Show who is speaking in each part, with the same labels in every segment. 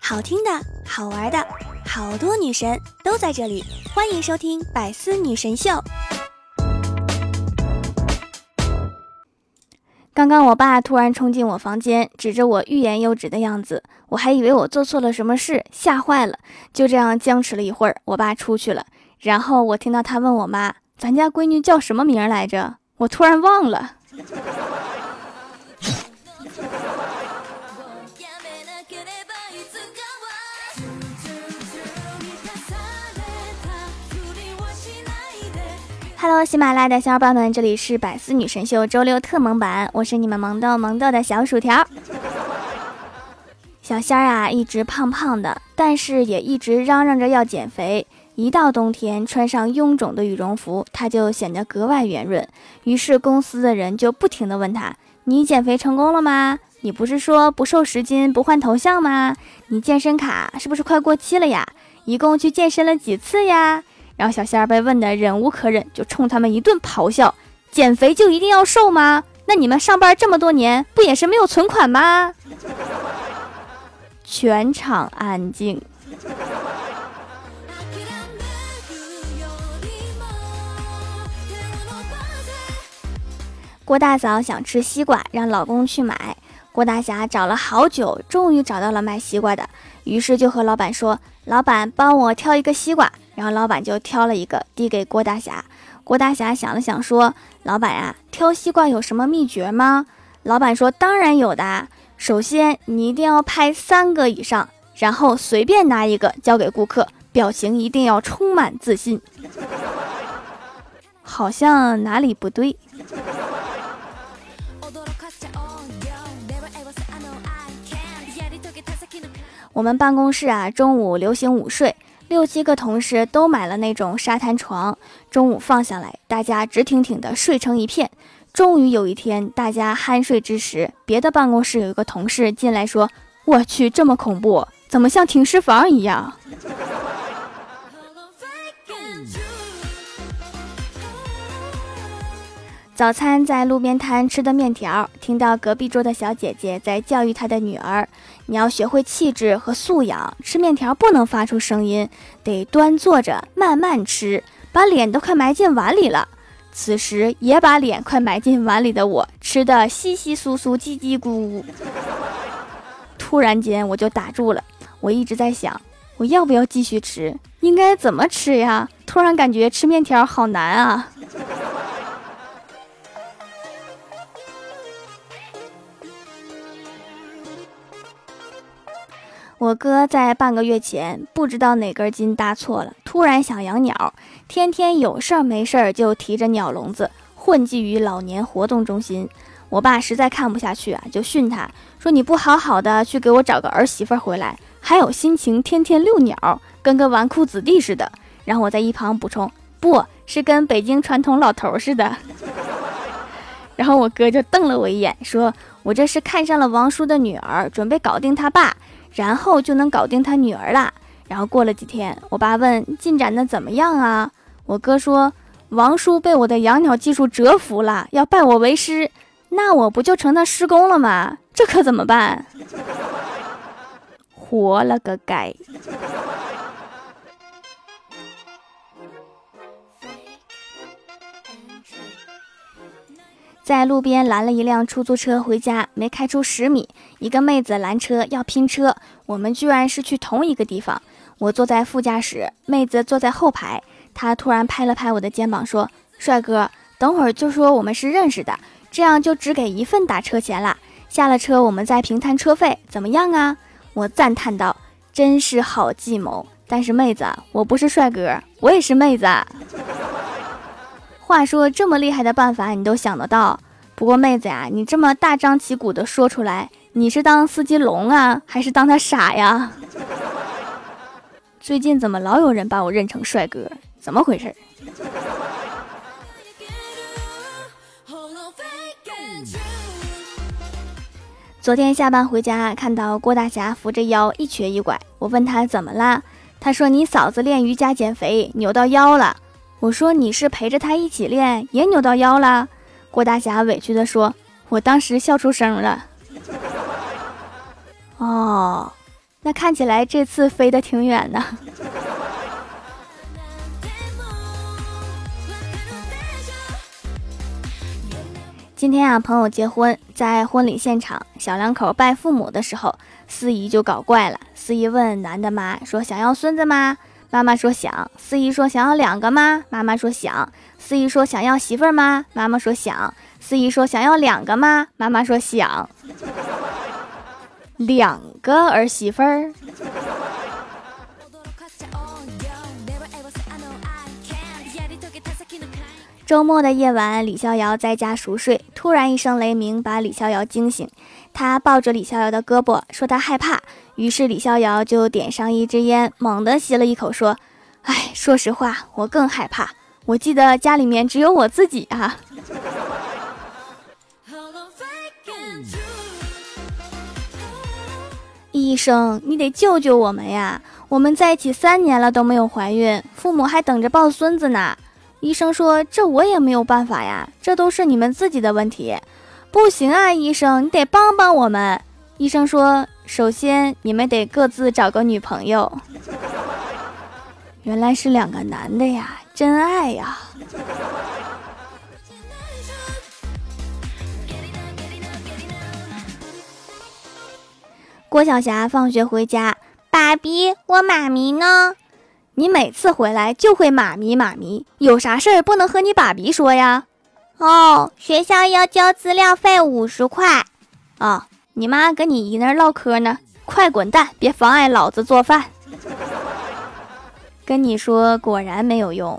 Speaker 1: 好听的，好玩的，好多女神都在这里，欢迎收听《百思女神秀》。刚刚我爸突然冲进我房间，指着我欲言又止的样子，我还以为我做错了什么事，吓坏了。就这样僵持了一会儿，我爸出去了，然后我听到他问我妈：“咱家闺女叫什么名来着？”我突然忘了。Hello，喜马拉雅的小伙伴们，这里是百思女神秀周六特萌版，我是你们萌豆萌豆的小薯条。小仙儿啊，一直胖胖的，但是也一直嚷嚷着要减肥。一到冬天，穿上臃肿的羽绒服，他就显得格外圆润。于是公司的人就不停地问他：“你减肥成功了吗？你不是说不瘦十斤不换头像吗？你健身卡是不是快过期了呀？一共去健身了几次呀？”然后小仙儿被问的忍无可忍，就冲他们一顿咆哮：“减肥就一定要瘦吗？那你们上班这么多年，不也是没有存款吗？”全场安静。郭大嫂想吃西瓜，让老公去买。郭大侠找了好久，终于找到了卖西瓜的，于是就和老板说：“老板，帮我挑一个西瓜。”然后老板就挑了一个，递给郭大侠。郭大侠想了想，说：“老板呀，挑西瓜有什么秘诀吗？”老板说：“当然有的。首先，你一定要拍三个以上，然后随便拿一个交给顾客，表情一定要充满自信。”好像哪里不对。我们办公室啊，中午流行午睡。六七个同事都买了那种沙滩床，中午放下来，大家直挺挺的睡成一片。终于有一天，大家酣睡之时，别的办公室有一个同事进来说：“我去，这么恐怖，怎么像停尸房一样？”早餐在路边摊吃的面条，听到隔壁桌的小姐姐在教育她的女儿：“你要学会气质和素养，吃面条不能发出声音，得端坐着慢慢吃，把脸都快埋进碗里了。”此时也把脸快埋进碗里的我，吃的稀稀疏疏、叽叽咕咕。突然间我就打住了，我一直在想，我要不要继续吃？应该怎么吃呀？突然感觉吃面条好难啊！我哥在半个月前不知道哪根筋搭错了，突然想养鸟，天天有事儿没事儿就提着鸟笼子混迹于老年活动中心。我爸实在看不下去啊，就训他说：“你不好好的去给我找个儿媳妇回来，还有心情天天遛鸟，跟个纨绔子弟似的。”然后我在一旁补充：“不是跟北京传统老头似的。”然后我哥就瞪了我一眼，说：“我这是看上了王叔的女儿，准备搞定他爸。”然后就能搞定他女儿啦。然后过了几天，我爸问进展的怎么样啊？我哥说王叔被我的养鸟技术折服了，要拜我为师。那我不就成他师公了吗？这可怎么办？活了个该！在路边拦了一辆出租车回家，没开出十米，一个妹子拦车要拼车，我们居然是去同一个地方。我坐在副驾驶，妹子坐在后排。她突然拍了拍我的肩膀，说：“帅哥，等会儿就说我们是认识的，这样就只给一份打车钱了。下了车我们再平摊车费，怎么样啊？”我赞叹道：“真是好计谋。”但是妹子，我不是帅哥，我也是妹子。话说这么厉害的办法你都想得到？不过妹子呀，你这么大张旗鼓的说出来，你是当司机聋啊，还是当他傻呀？最近怎么老有人把我认成帅哥？怎么回事？昨天下班回家，看到郭大侠扶着腰一瘸一拐，我问他怎么啦？他说你嫂子练瑜伽减肥，扭到腰了。我说你是陪着他一起练，也扭到腰了。郭大侠委屈地说：“我当时笑出声了。”哦，那看起来这次飞得挺远的。今天啊，朋友结婚，在婚礼现场，小两口拜父母的时候，司仪就搞怪了。司仪问男的妈说：“想要孙子吗？”妈妈说：“想。”司仪说：“想要两个吗？”妈妈说：“想。”司仪说：“想要媳妇儿吗？”妈妈说：“想。”司仪说：“想要两个吗？”妈妈说：“想。”两个儿媳妇儿。周末的夜晚，李逍遥在家熟睡，突然一声雷鸣把李逍遥惊醒。他抱着李逍遥的胳膊，说他害怕。于是李逍遥就点上一支烟，猛地吸了一口，说：“哎，说实话，我更害怕。我记得家里面只有我自己啊。”医生，你得救救我们呀！我们在一起三年了都没有怀孕，父母还等着抱孙子呢。医生说：“这我也没有办法呀，这都是你们自己的问题。”不行啊，医生，你得帮帮我们。医生说：“首先，你们得各自找个女朋友。”原来是两个男的呀，真爱呀！郭晓霞放学回家，爸比，我妈咪呢？你每次回来就会妈咪妈咪，有啥事儿不能和你爸比说呀？哦，学校要交资料费五十块。哦，你妈跟你姨那唠嗑呢，快滚蛋，别妨碍老子做饭。跟你说，果然没有用。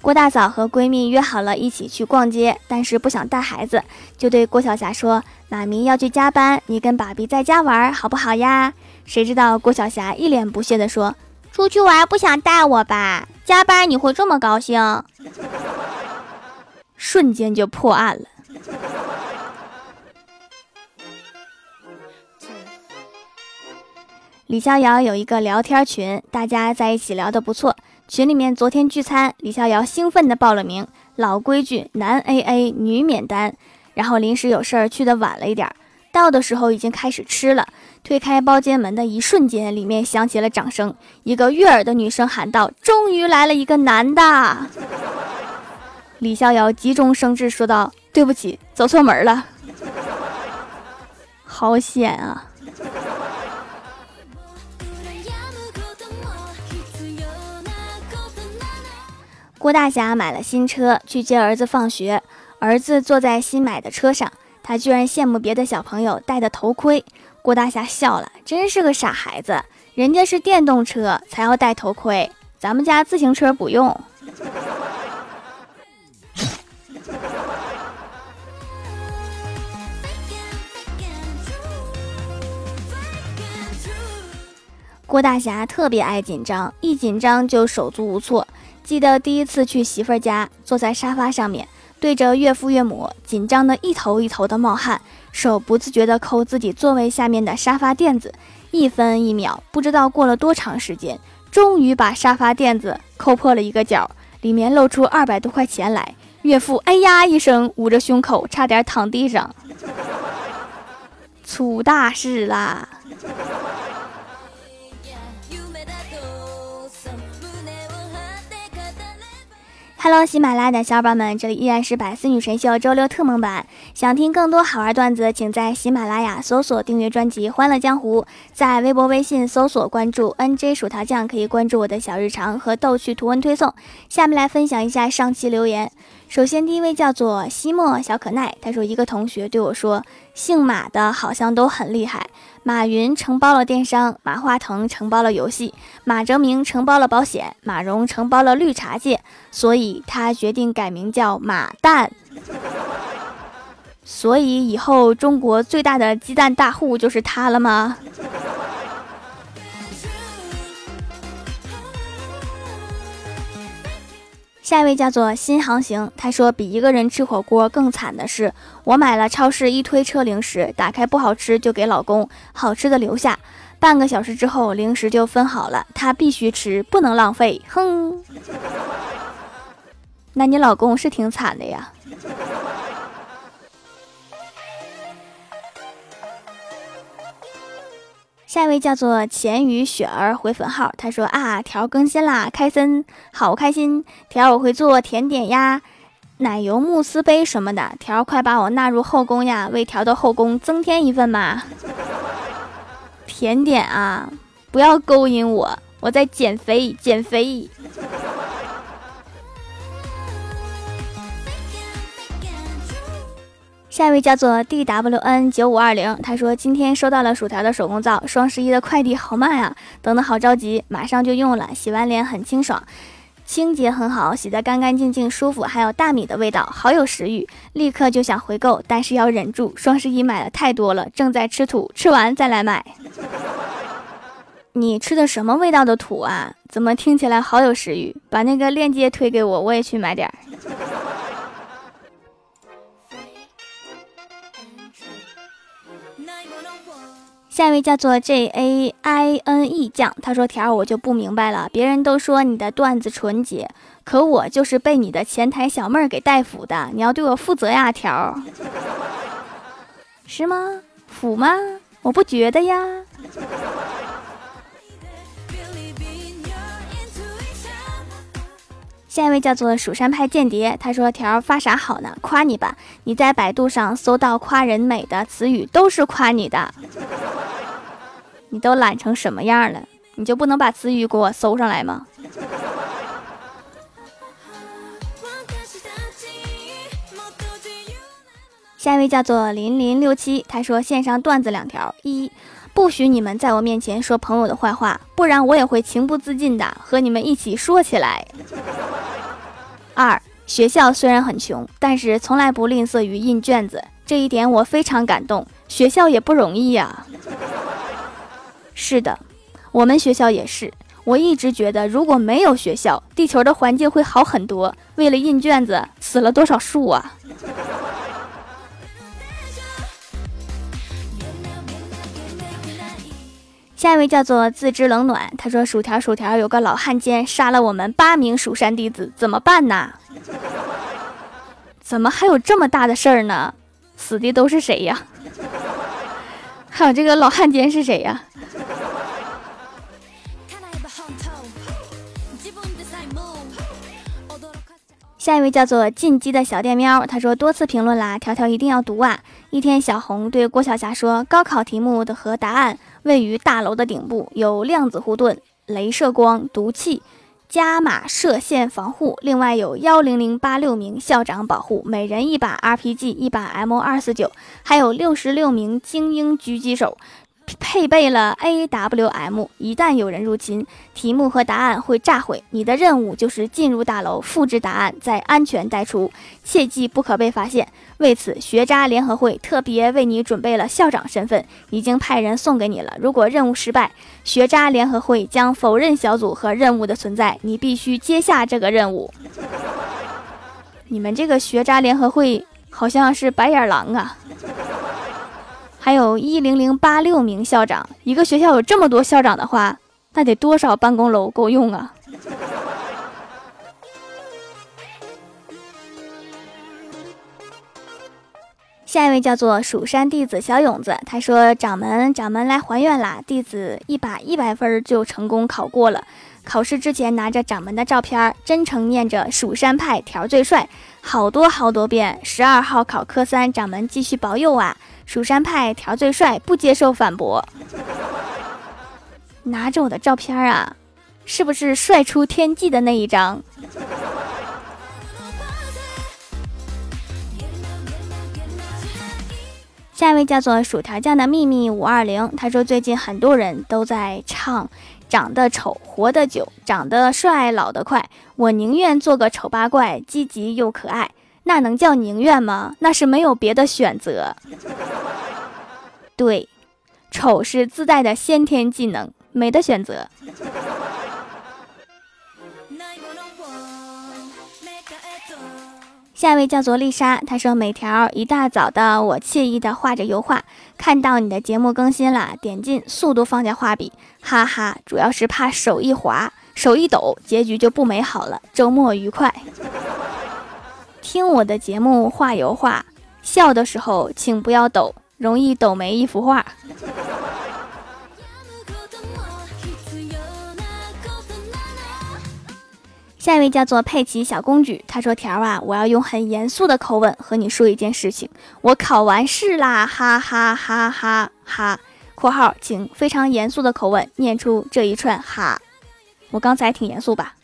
Speaker 1: 郭大嫂和闺蜜约好了一起去逛街，但是不想带孩子，就对郭晓霞说：“妈咪要去加班，你跟爸比在家玩好不好呀？”谁知道郭晓霞一脸不屑地说：“出去玩不想带我吧？加班你会这么高兴？”瞬间就破案了。李逍遥有一个聊天群，大家在一起聊得不错。群里面昨天聚餐，李逍遥兴奋地报了名。老规矩，男 AA，女免单。然后临时有事儿去的晚了一点儿，到的时候已经开始吃了。推开包间门的一瞬间，里面响起了掌声。一个悦耳的女生喊道：“终于来了一个男的！”李逍遥急中生智说道：“对不起，走错门了。”好险啊！郭大侠买了新车，去接儿子放学。儿子坐在新买的车上，他居然羡慕别的小朋友戴的头盔。郭大侠笑了，真是个傻孩子。人家是电动车才要戴头盔，咱们家自行车不用。郭大侠特别爱紧张，一紧张就手足无措。记得第一次去媳妇儿家，坐在沙发上面，对着岳父岳母，紧张的一头一头的冒汗，手不自觉地抠自己座位下面的沙发垫子，一分一秒，不知道过了多长时间，终于把沙发垫子抠破了一个角，里面露出二百多块钱来。岳父哎呀一声，捂着胸口，差点躺地上，出大事啦！Hello，喜马拉雅的小伙伴们，这里依然是百思女神秀周六特蒙版。想听更多好玩段子，请在喜马拉雅搜索订阅专辑《欢乐江湖》，在微博、微信搜索关注 NJ 薯条酱，可以关注我的小日常和逗趣图文推送。下面来分享一下上期留言。首先，第一位叫做西莫小可奈，他说一个同学对我说：“姓马的好像都很厉害。”马云承包了电商，马化腾承包了游戏，马哲明承包了保险，马蓉承包了绿茶界，所以他决定改名叫马蛋。所以以后中国最大的鸡蛋大户就是他了吗？下一位叫做新航行，他说比一个人吃火锅更惨的是，我买了超市一推车零食，打开不好吃就给老公，好吃的留下。半个小时之后，零食就分好了，他必须吃，不能浪费。哼，那你老公是挺惨的呀。下一位叫做钱雨雪儿回粉号，他说啊，条更新啦，开森好开心，条我会做甜点呀，奶油慕斯杯什么的，条快把我纳入后宫呀，为条的后宫增添一份嘛。甜点啊，不要勾引我，我在减肥减肥。下一位叫做 D W N 九五二零，他说今天收到了薯条的手工皂，双十一的快递好慢啊，等的好着急，马上就用了，洗完脸很清爽，清洁很好，洗得干干净净舒服，还有大米的味道，好有食欲，立刻就想回购，但是要忍住，双十一买的太多了，正在吃土，吃完再来买。你吃的什么味道的土啊？怎么听起来好有食欲？把那个链接推给我，我也去买点儿。下一位叫做 J A I N E 酱，他说：“条儿我就不明白了，别人都说你的段子纯洁，可我就是被你的前台小妹儿给带腐的，你要对我负责呀，条儿，是吗？腐吗？我不觉得呀。”下一位叫做蜀山派间谍，他说：“条发啥好呢？夸你吧，你在百度上搜到夸人美的词语都是夸你的，你都懒成什么样了？你就不能把词语给我搜上来吗？” 下一位叫做零零六七，他说：“线上段子两条，一。”不许你们在我面前说朋友的坏话，不然我也会情不自禁的和你们一起说起来。二，学校虽然很穷，但是从来不吝啬于印卷子，这一点我非常感动。学校也不容易呀。是的，我们学校也是。我一直觉得，如果没有学校，地球的环境会好很多。为了印卷子，死了多少树啊！下一位叫做自知冷暖，他说：“薯条薯条，有个老汉奸杀了我们八名蜀山弟子，怎么办呢？怎么还有这么大的事儿呢？死的都是谁呀？还有这个老汉奸是谁呀？”下一位叫做进击的小电喵，他说多次评论啦，条条一定要读啊！一天，小红对郭晓霞说：“高考题目的和答案位于大楼的顶部，有量子护盾、镭射光、毒气、伽马射线防护，另外有幺零零八六名校长保护，每人一把 RPG，一把 M 二四九，还有六十六名精英狙击手。”配备了 AWM，一旦有人入侵，题目和答案会炸毁。你的任务就是进入大楼，复制答案，再安全带出，切记不可被发现。为此，学渣联合会特别为你准备了校长身份，已经派人送给你了。如果任务失败，学渣联合会将否认小组和任务的存在，你必须接下这个任务。你们这个学渣联合会好像是白眼狼啊！还有一零零八六名校长，一个学校有这么多校长的话，那得多少办公楼够用啊？下一位叫做蜀山弟子小勇子，他说：“掌门，掌门来还愿啦！弟子一把一百分就成功考过了。考试之前拿着掌门的照片，真诚念着‘蜀山派条最帅’好多好多遍。十二号考科三，掌门继续保佑啊！”蜀山派条最帅，不接受反驳。拿着我的照片啊，是不是帅出天际的那一张？下一位叫做薯条酱的秘密五二零，他说最近很多人都在唱“长得丑活得久，长得帅老得快”，我宁愿做个丑八怪，积极又可爱。那能叫宁愿吗？那是没有别的选择。对，丑是自带的先天技能，没得选择。下一位叫做丽莎，她说每条一大早的，我惬意的画着油画，看到你的节目更新了，点进速度放下画笔，哈哈，主要是怕手一滑，手一抖，结局就不美好了。周末愉快。听我的节目画油画，笑的时候请不要抖，容易抖没一幅画。下一位叫做佩奇小公举，他说：“条啊，我要用很严肃的口吻和你说一件事情。我考完试啦，哈哈哈哈哈！（括号请非常严肃的口吻念出这一串哈。）我刚才挺严肃吧？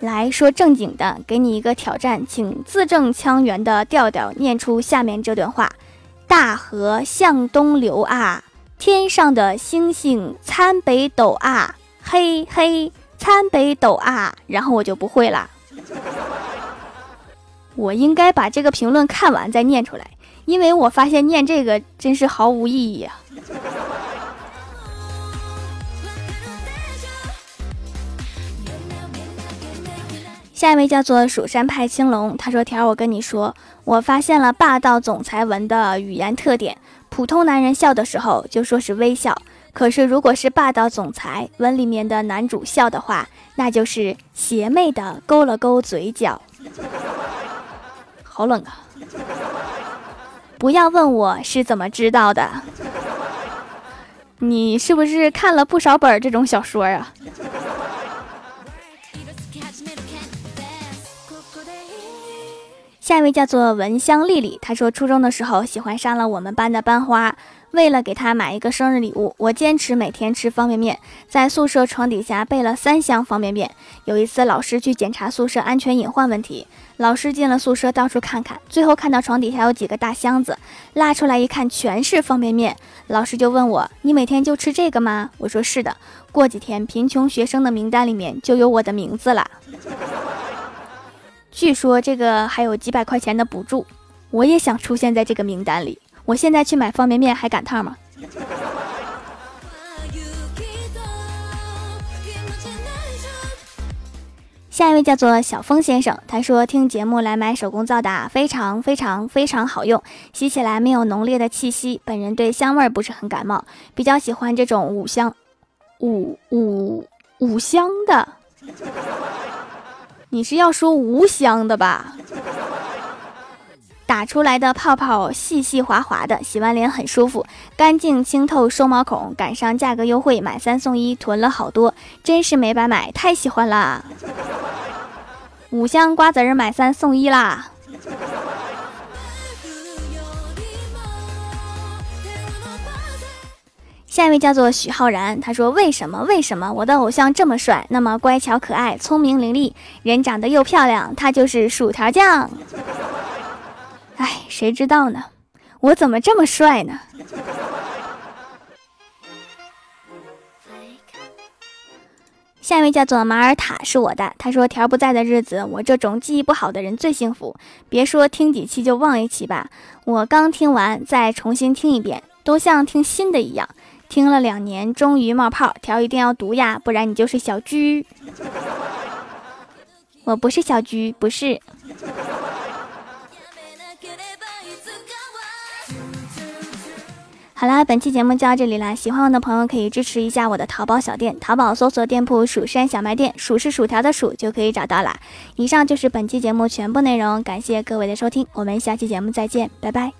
Speaker 1: 来说正经的，给你一个挑战，请字正腔圆的调调念出下面这段话：大河向东流啊，天上的星星参北斗啊，嘿嘿。”参北斗啊，然后我就不会了。我应该把这个评论看完再念出来，因为我发现念这个真是毫无意义啊。下一位叫做蜀山派青龙，他说：“条，我跟你说，我发现了霸道总裁文的语言特点，普通男人笑的时候就说是微笑。”可是，如果是霸道总裁文里面的男主笑的话，那就是邪魅的勾了勾嘴角。好冷啊！不要问我是怎么知道的，你是不是看了不少本这种小说啊？下一位叫做闻香丽丽，她说初中的时候喜欢上了我们班的班花。为了给她买一个生日礼物，我坚持每天吃方便面，在宿舍床底下备了三箱方便面。有一次，老师去检查宿舍安全隐患问题，老师进了宿舍到处看看，最后看到床底下有几个大箱子，拉出来一看，全是方便面。老师就问我：“你每天就吃这个吗？”我说：“是的。”过几天，贫穷学生的名单里面就有我的名字了。据说这个还有几百块钱的补助，我也想出现在这个名单里。我现在去买方便面还赶趟吗？下一位叫做小峰先生，他说听节目来买手工皂的，非常非常非常好用，洗起来没有浓烈的气息。本人对香味不是很感冒，比较喜欢这种五香五五五香的。你是要说无香的吧？打出来的泡泡细细滑滑的，洗完脸很舒服，干净清透，收毛孔。赶上价格优惠，买三送一，囤了好多，真是没白买，太喜欢啦！五香瓜子儿买三送一啦！下一位叫做许浩然，他说：“为什么？为什么我的偶像这么帅，那么乖巧可爱，聪明伶俐，人长得又漂亮？他就是薯条酱。”哎，谁知道呢？我怎么这么帅呢？下一位叫做马尔塔，是我的。他说：“条不在的日子，我这种记忆不好的人最幸福。别说听几期就忘一期吧，我刚听完再重新听一遍，都像听新的一样。听了两年，终于冒泡。条一定要读呀，不然你就是小居。我不是小居，不是。”好啦，本期节目就到这里啦！喜欢我的朋友可以支持一下我的淘宝小店，淘宝搜索店铺“蜀山小卖店”，数是薯条的数就可以找到啦。以上就是本期节目全部内容，感谢各位的收听，我们下期节目再见，拜拜。